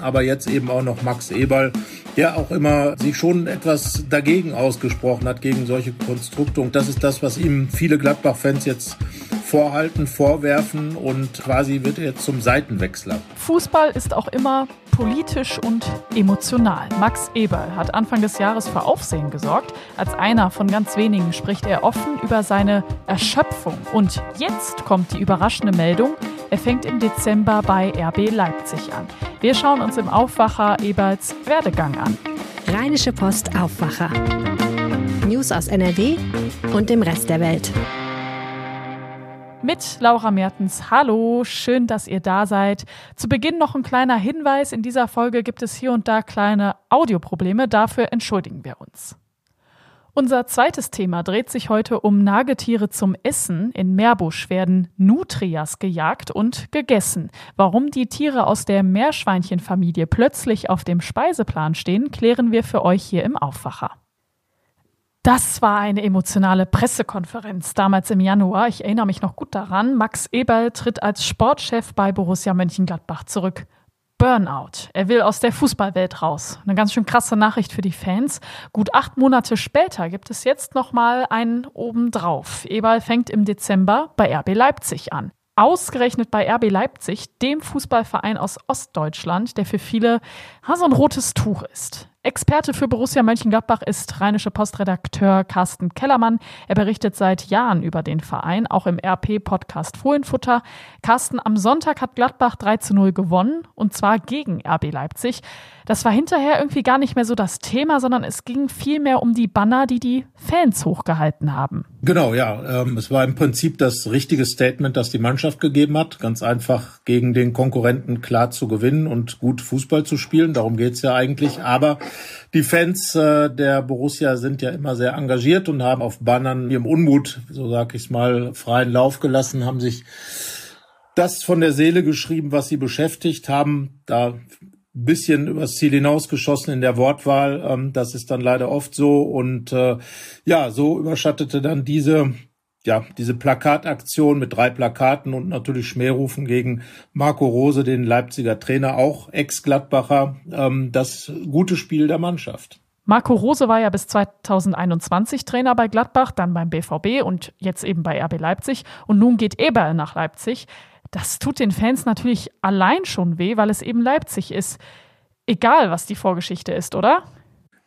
aber jetzt eben auch noch Max Eberl, der auch immer sich schon etwas dagegen ausgesprochen hat, gegen solche Konstrukte. Und das ist das, was ihm viele Gladbach-Fans jetzt vorhalten, vorwerfen und quasi wird er jetzt zum Seitenwechsler. Fußball ist auch immer politisch und emotional. Max Eberl hat Anfang des Jahres für Aufsehen gesorgt. Als einer von ganz wenigen spricht er offen über seine Erschöpfung. Und jetzt kommt die überraschende Meldung, er fängt im Dezember bei RB Leipzig an. Wir schauen uns im Aufwacher Eberls Werdegang an. Rheinische Post Aufwacher. News aus NRW und dem Rest der Welt mit Laura Mertens. Hallo, schön, dass ihr da seid. Zu Beginn noch ein kleiner Hinweis. In dieser Folge gibt es hier und da kleine Audioprobleme. Dafür entschuldigen wir uns. Unser zweites Thema dreht sich heute um Nagetiere zum Essen. In Meerbusch werden Nutrias gejagt und gegessen. Warum die Tiere aus der Meerschweinchenfamilie plötzlich auf dem Speiseplan stehen, klären wir für euch hier im Aufwacher. Das war eine emotionale Pressekonferenz damals im Januar. Ich erinnere mich noch gut daran. Max Eberl tritt als Sportchef bei Borussia Mönchengladbach zurück. Burnout. Er will aus der Fußballwelt raus. Eine ganz schön krasse Nachricht für die Fans. Gut acht Monate später gibt es jetzt nochmal einen obendrauf. Eberl fängt im Dezember bei RB Leipzig an. Ausgerechnet bei RB Leipzig, dem Fußballverein aus Ostdeutschland, der für viele so ein rotes Tuch ist. Experte für Borussia Mönchengladbach ist Rheinische Postredakteur Carsten Kellermann. Er berichtet seit Jahren über den Verein, auch im RP-Podcast Fohlenfutter. Carsten, am Sonntag hat Gladbach 3 zu 0 gewonnen und zwar gegen RB Leipzig. Das war hinterher irgendwie gar nicht mehr so das Thema, sondern es ging vielmehr um die Banner, die die Fans hochgehalten haben. Genau, ja. Ähm, es war im Prinzip das richtige Statement, das die Mannschaft gegeben hat. Ganz einfach gegen den Konkurrenten klar zu gewinnen und gut Fußball zu spielen. Darum geht's ja eigentlich. Aber die Fans äh, der Borussia sind ja immer sehr engagiert und haben auf Bannern ihrem Unmut, so sag ich's mal, freien Lauf gelassen, haben sich das von der Seele geschrieben, was sie beschäftigt haben. Da bisschen übers Ziel hinausgeschossen in der Wortwahl. Ähm, das ist dann leider oft so. Und äh, ja, so überschattete dann diese ja, diese Plakataktion mit drei Plakaten und natürlich Schmährufen gegen Marco Rose, den Leipziger Trainer, auch Ex-Gladbacher, ähm, das gute Spiel der Mannschaft. Marco Rose war ja bis 2021 Trainer bei Gladbach, dann beim BVB und jetzt eben bei RB Leipzig. Und nun geht Eberl nach Leipzig. Das tut den Fans natürlich allein schon weh, weil es eben Leipzig ist. Egal, was die Vorgeschichte ist, oder?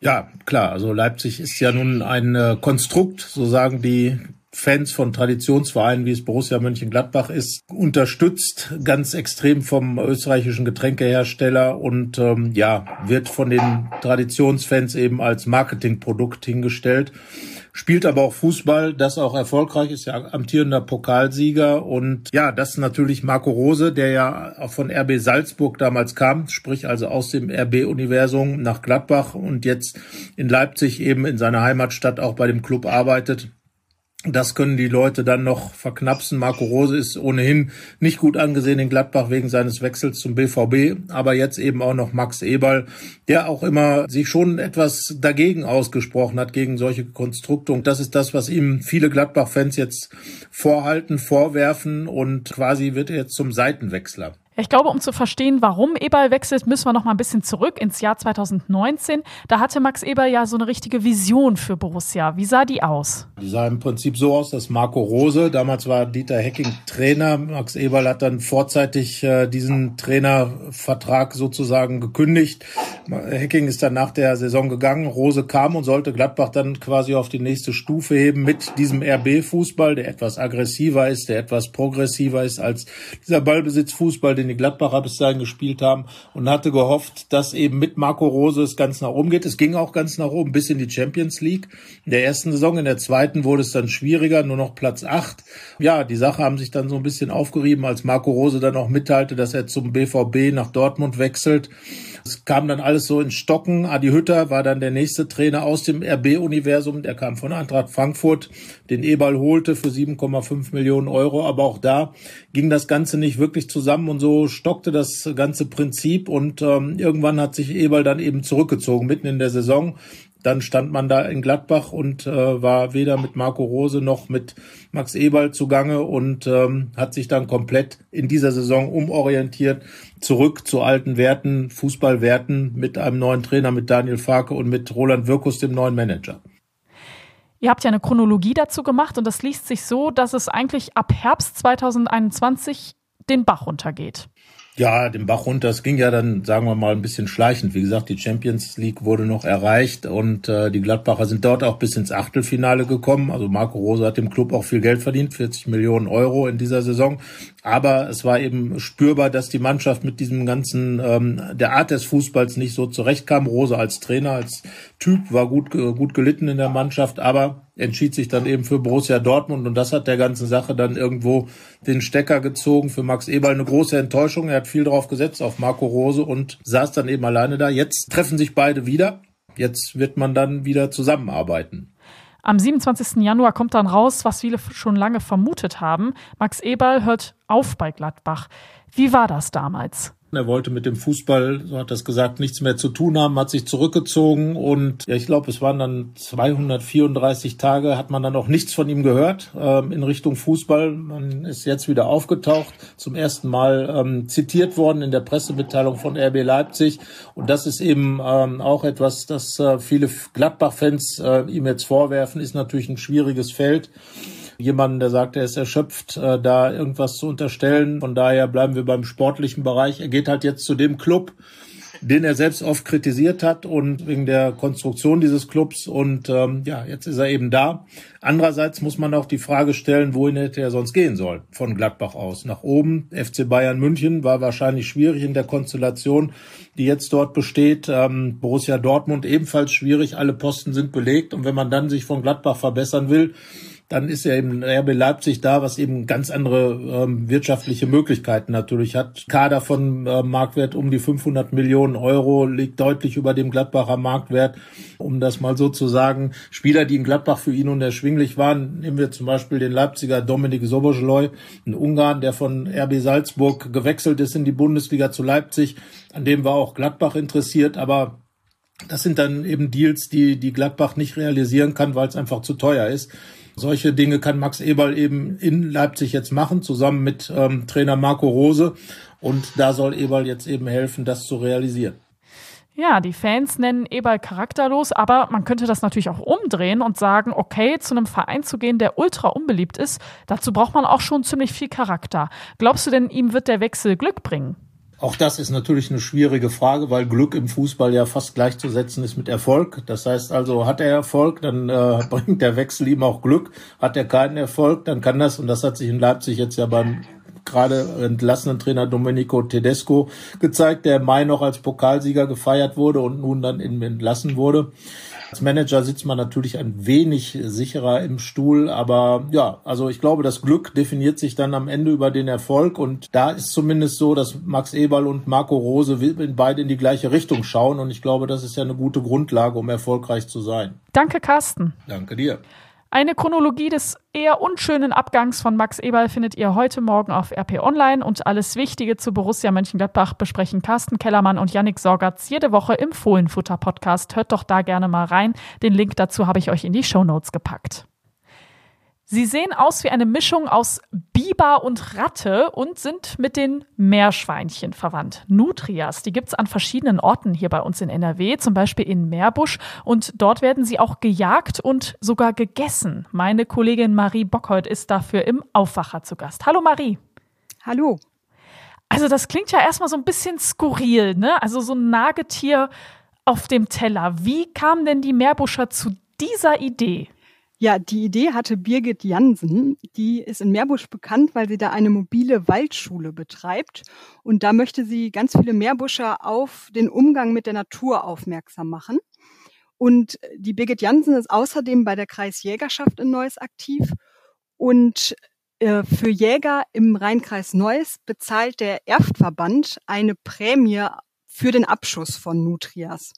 Ja, klar. Also Leipzig ist ja nun ein äh, Konstrukt, so sagen die Fans von Traditionsvereinen, wie es Borussia Mönchengladbach ist, unterstützt ganz extrem vom österreichischen Getränkehersteller und ähm, ja, wird von den Traditionsfans eben als Marketingprodukt hingestellt. Spielt aber auch Fußball, das auch erfolgreich ist, ja amtierender Pokalsieger und ja, das natürlich Marco Rose, der ja auch von RB Salzburg damals kam, sprich also aus dem RB-Universum nach Gladbach und jetzt in Leipzig eben in seiner Heimatstadt auch bei dem Club arbeitet das können die Leute dann noch verknapsen. Marco Rose ist ohnehin nicht gut angesehen in Gladbach wegen seines Wechsels zum BVB, aber jetzt eben auch noch Max Eberl, der auch immer sich schon etwas dagegen ausgesprochen hat, gegen solche Konstrukte. Und das ist das, was ihm viele Gladbach-Fans jetzt vorhalten, vorwerfen und quasi wird er jetzt zum Seitenwechsler. Ich glaube, um zu verstehen, warum Eberl wechselt, müssen wir noch mal ein bisschen zurück ins Jahr 2019. Da hatte Max Eberl ja so eine richtige Vision für Borussia. Wie sah die aus? Die sah im Prinzip so aus, dass Marco Rose, damals war Dieter Hecking Trainer, Max Eberl hat dann vorzeitig äh, diesen Trainervertrag sozusagen gekündigt. Hecking ist dann nach der Saison gegangen, Rose kam und sollte Gladbach dann quasi auf die nächste Stufe heben mit diesem RB-Fußball, der etwas aggressiver ist, der etwas progressiver ist als dieser Ballbesitzfußball, den den Gladbacher bis dahin gespielt haben und hatte gehofft, dass eben mit Marco Rose es ganz nach oben geht. Es ging auch ganz nach oben bis in die Champions League. In der ersten Saison, in der zweiten wurde es dann schwieriger, nur noch Platz acht. Ja, die Sache haben sich dann so ein bisschen aufgerieben, als Marco Rose dann auch mitteilte, dass er zum BVB nach Dortmund wechselt. Es kam dann alles so in Stocken. Adi Hütter war dann der nächste Trainer aus dem RB-Universum. Der kam von Eintracht Frankfurt, den Eberl holte für 7,5 Millionen Euro. Aber auch da ging das Ganze nicht wirklich zusammen und so stockte das ganze Prinzip. Und ähm, irgendwann hat sich Eberl dann eben zurückgezogen, mitten in der Saison dann stand man da in Gladbach und äh, war weder mit Marco Rose noch mit Max Eberl zugange und ähm, hat sich dann komplett in dieser Saison umorientiert, zurück zu alten Werten, Fußballwerten mit einem neuen Trainer, mit Daniel Farke und mit Roland Wirkus, dem neuen Manager. Ihr habt ja eine Chronologie dazu gemacht und das liest sich so, dass es eigentlich ab Herbst 2021 den Bach runtergeht. Ja, den Bach runter. Es ging ja dann, sagen wir mal, ein bisschen schleichend. Wie gesagt, die Champions League wurde noch erreicht und äh, die Gladbacher sind dort auch bis ins Achtelfinale gekommen. Also Marco Rose hat dem Club auch viel Geld verdient, 40 Millionen Euro in dieser Saison. Aber es war eben spürbar, dass die Mannschaft mit diesem ganzen, ähm, der Art des Fußballs nicht so zurechtkam. Rose als Trainer, als Typ war gut, gut gelitten in der Mannschaft, aber entschied sich dann eben für Borussia Dortmund und das hat der ganzen Sache dann irgendwo den Stecker gezogen. Für Max Eberl eine große Enttäuschung. Er hat viel drauf gesetzt auf Marco Rose und saß dann eben alleine da. Jetzt treffen sich beide wieder. Jetzt wird man dann wieder zusammenarbeiten. Am 27. Januar kommt dann raus, was viele schon lange vermutet haben. Max Eberl hört auf bei Gladbach. Wie war das damals? Er wollte mit dem Fußball, so hat das gesagt, nichts mehr zu tun haben, hat sich zurückgezogen und ja, ich glaube, es waren dann 234 Tage, hat man dann auch nichts von ihm gehört ähm, in Richtung Fußball. Man ist jetzt wieder aufgetaucht, zum ersten Mal ähm, zitiert worden in der Pressemitteilung von RB Leipzig und das ist eben ähm, auch etwas, das äh, viele Gladbach-Fans äh, ihm jetzt vorwerfen, ist natürlich ein schwieriges Feld jemanden, der sagt, er ist erschöpft, äh, da irgendwas zu unterstellen. Von daher bleiben wir beim sportlichen Bereich. Er geht halt jetzt zu dem Club, den er selbst oft kritisiert hat und wegen der Konstruktion dieses Clubs. Und ähm, ja, jetzt ist er eben da. Andererseits muss man auch die Frage stellen, wohin hätte er sonst gehen sollen von Gladbach aus. Nach oben, FC Bayern München war wahrscheinlich schwierig in der Konstellation, die jetzt dort besteht. Ähm, Borussia Dortmund ebenfalls schwierig. Alle Posten sind belegt. Und wenn man dann sich von Gladbach verbessern will, dann ist ja eben RB Leipzig da, was eben ganz andere ähm, wirtschaftliche Möglichkeiten natürlich hat. Kader von äh, Marktwert um die 500 Millionen Euro liegt deutlich über dem Gladbacher Marktwert. Um das mal so zu sagen, Spieler, die in Gladbach für ihn unerschwinglich waren, nehmen wir zum Beispiel den Leipziger Dominik Soboschleu, ein Ungarn, der von RB Salzburg gewechselt ist in die Bundesliga zu Leipzig. An dem war auch Gladbach interessiert, aber das sind dann eben Deals, die, die Gladbach nicht realisieren kann, weil es einfach zu teuer ist. Solche Dinge kann Max Eberl eben in Leipzig jetzt machen, zusammen mit ähm, Trainer Marco Rose. Und da soll Eberl jetzt eben helfen, das zu realisieren. Ja, die Fans nennen Eberl charakterlos, aber man könnte das natürlich auch umdrehen und sagen, okay, zu einem Verein zu gehen, der ultra unbeliebt ist, dazu braucht man auch schon ziemlich viel Charakter. Glaubst du denn, ihm wird der Wechsel Glück bringen? Auch das ist natürlich eine schwierige Frage, weil Glück im Fußball ja fast gleichzusetzen ist mit Erfolg. Das heißt also, hat er Erfolg, dann äh, bringt der Wechsel ihm auch Glück. Hat er keinen Erfolg, dann kann das, und das hat sich in Leipzig jetzt ja beim gerade entlassenen Trainer Domenico Tedesco gezeigt, der im Mai noch als Pokalsieger gefeiert wurde und nun dann entlassen wurde. Als Manager sitzt man natürlich ein wenig sicherer im Stuhl, aber ja, also ich glaube, das Glück definiert sich dann am Ende über den Erfolg und da ist zumindest so, dass Max Eberl und Marco Rose beide in die gleiche Richtung schauen und ich glaube, das ist ja eine gute Grundlage, um erfolgreich zu sein. Danke, Carsten. Danke dir. Eine Chronologie des eher unschönen Abgangs von Max Eberl findet ihr heute Morgen auf RP Online und alles Wichtige zu Borussia Mönchengladbach besprechen Carsten Kellermann und Yannick Sorgatz jede Woche im Fohlenfutter Podcast. Hört doch da gerne mal rein. Den Link dazu habe ich euch in die Show Notes gepackt. Sie sehen aus wie eine Mischung aus Biber und Ratte und sind mit den Meerschweinchen verwandt. Nutrias, die gibt's an verschiedenen Orten hier bei uns in NRW, zum Beispiel in Meerbusch. Und dort werden sie auch gejagt und sogar gegessen. Meine Kollegin Marie Bockhold ist dafür im Aufwacher zu Gast. Hallo Marie. Hallo. Also das klingt ja erstmal so ein bisschen skurril, ne? Also so ein Nagetier auf dem Teller. Wie kam denn die Meerbuscher zu dieser Idee? Ja, die Idee hatte Birgit Jansen. Die ist in Meerbusch bekannt, weil sie da eine mobile Waldschule betreibt. Und da möchte sie ganz viele Meerbuscher auf den Umgang mit der Natur aufmerksam machen. Und die Birgit Jansen ist außerdem bei der Kreisjägerschaft in Neuss aktiv. Und äh, für Jäger im Rheinkreis Neuss bezahlt der Erftverband eine Prämie für den Abschuss von Nutrias.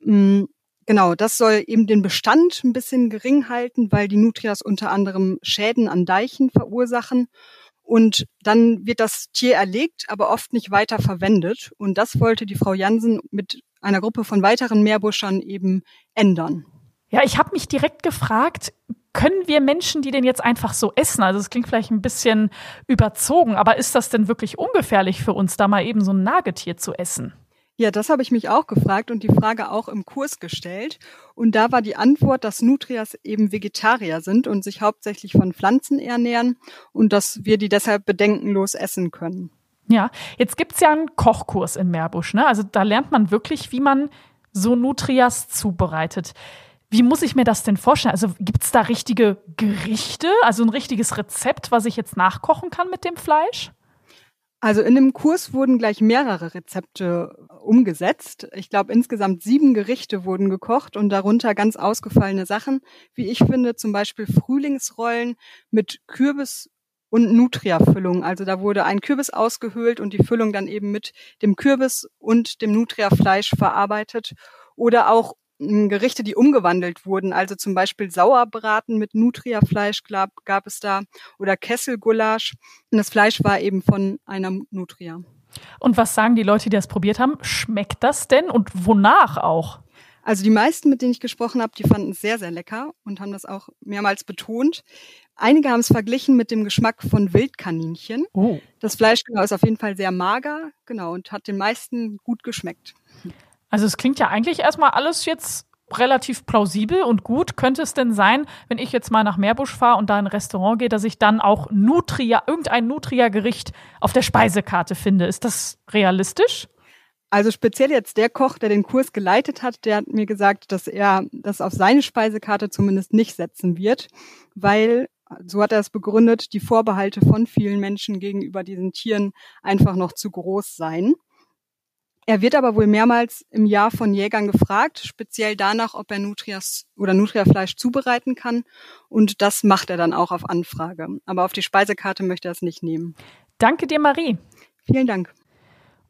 Mm, Genau, das soll eben den Bestand ein bisschen gering halten, weil die Nutrias unter anderem Schäden an Deichen verursachen. Und dann wird das Tier erlegt, aber oft nicht weiter verwendet. Und das wollte die Frau Jansen mit einer Gruppe von weiteren Meerbuschern eben ändern. Ja, ich habe mich direkt gefragt, können wir Menschen die denn jetzt einfach so essen? Also es klingt vielleicht ein bisschen überzogen, aber ist das denn wirklich ungefährlich für uns, da mal eben so ein Nagetier zu essen? Ja, das habe ich mich auch gefragt und die Frage auch im Kurs gestellt. Und da war die Antwort, dass Nutrias eben Vegetarier sind und sich hauptsächlich von Pflanzen ernähren und dass wir die deshalb bedenkenlos essen können. Ja, jetzt gibt's ja einen Kochkurs in Meerbusch. Ne? Also da lernt man wirklich, wie man so Nutrias zubereitet. Wie muss ich mir das denn vorstellen? Also gibt's da richtige Gerichte, also ein richtiges Rezept, was ich jetzt nachkochen kann mit dem Fleisch? Also in dem Kurs wurden gleich mehrere Rezepte umgesetzt. Ich glaube, insgesamt sieben Gerichte wurden gekocht und darunter ganz ausgefallene Sachen, wie ich finde, zum Beispiel Frühlingsrollen mit Kürbis und Nutria-Füllung. Also da wurde ein Kürbis ausgehöhlt und die Füllung dann eben mit dem Kürbis und dem Nutria-Fleisch verarbeitet. Oder auch Gerichte, die umgewandelt wurden. Also zum Beispiel Sauerbraten mit Nutria-Fleisch gab, gab es da oder Kesselgulasch. Und das Fleisch war eben von einer Nutria. Und was sagen die Leute, die das probiert haben? Schmeckt das denn und wonach auch? Also die meisten, mit denen ich gesprochen habe, die fanden es sehr, sehr lecker und haben das auch mehrmals betont. Einige haben es verglichen mit dem Geschmack von Wildkaninchen. Oh. Das Fleisch genau ist auf jeden Fall sehr mager, genau, und hat den meisten gut geschmeckt. Also es klingt ja eigentlich erstmal alles jetzt relativ plausibel und gut. Könnte es denn sein, wenn ich jetzt mal nach Meerbusch fahre und da in ein Restaurant gehe, dass ich dann auch Nutria, irgendein Nutria-Gericht auf der Speisekarte finde? Ist das realistisch? Also speziell jetzt der Koch, der den Kurs geleitet hat, der hat mir gesagt, dass er das auf seine Speisekarte zumindest nicht setzen wird, weil so hat er es begründet, die Vorbehalte von vielen Menschen gegenüber diesen Tieren einfach noch zu groß seien. Er wird aber wohl mehrmals im Jahr von Jägern gefragt, speziell danach, ob er Nutrias oder Nutriafleisch zubereiten kann. Und das macht er dann auch auf Anfrage. Aber auf die Speisekarte möchte er es nicht nehmen. Danke dir, Marie. Vielen Dank.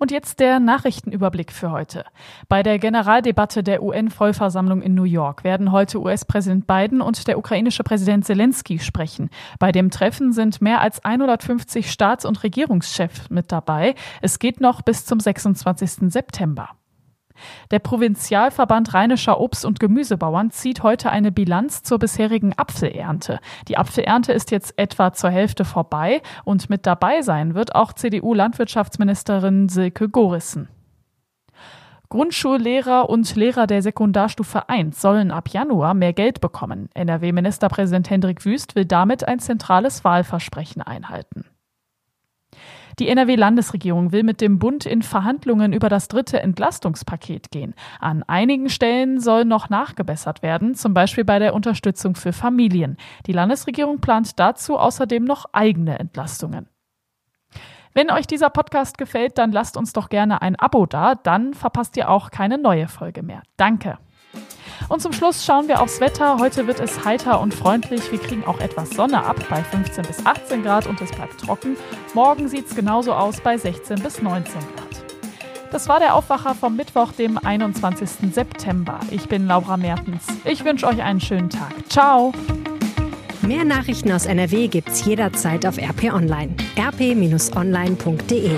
Und jetzt der Nachrichtenüberblick für heute. Bei der Generaldebatte der UN-Vollversammlung in New York werden heute US-Präsident Biden und der ukrainische Präsident Zelensky sprechen. Bei dem Treffen sind mehr als 150 Staats- und Regierungschefs mit dabei. Es geht noch bis zum 26. September. Der Provinzialverband Rheinischer Obst- und Gemüsebauern zieht heute eine Bilanz zur bisherigen Apfelernte. Die Apfelernte ist jetzt etwa zur Hälfte vorbei und mit dabei sein wird auch CDU-Landwirtschaftsministerin Silke Gorissen. Grundschullehrer und Lehrer der Sekundarstufe 1 sollen ab Januar mehr Geld bekommen. NRW-Ministerpräsident Hendrik Wüst will damit ein zentrales Wahlversprechen einhalten. Die NRW-Landesregierung will mit dem Bund in Verhandlungen über das dritte Entlastungspaket gehen. An einigen Stellen soll noch nachgebessert werden, zum Beispiel bei der Unterstützung für Familien. Die Landesregierung plant dazu außerdem noch eigene Entlastungen. Wenn euch dieser Podcast gefällt, dann lasst uns doch gerne ein Abo da, dann verpasst ihr auch keine neue Folge mehr. Danke. Und zum Schluss schauen wir aufs Wetter. Heute wird es heiter und freundlich. Wir kriegen auch etwas Sonne ab bei 15 bis 18 Grad und es bleibt trocken. Morgen sieht es genauso aus bei 16 bis 19 Grad. Das war der Aufwacher vom Mittwoch, dem 21. September. Ich bin Laura Mertens. Ich wünsche euch einen schönen Tag. Ciao. Mehr Nachrichten aus NRW gibt's jederzeit auf RP Online. rp-online.de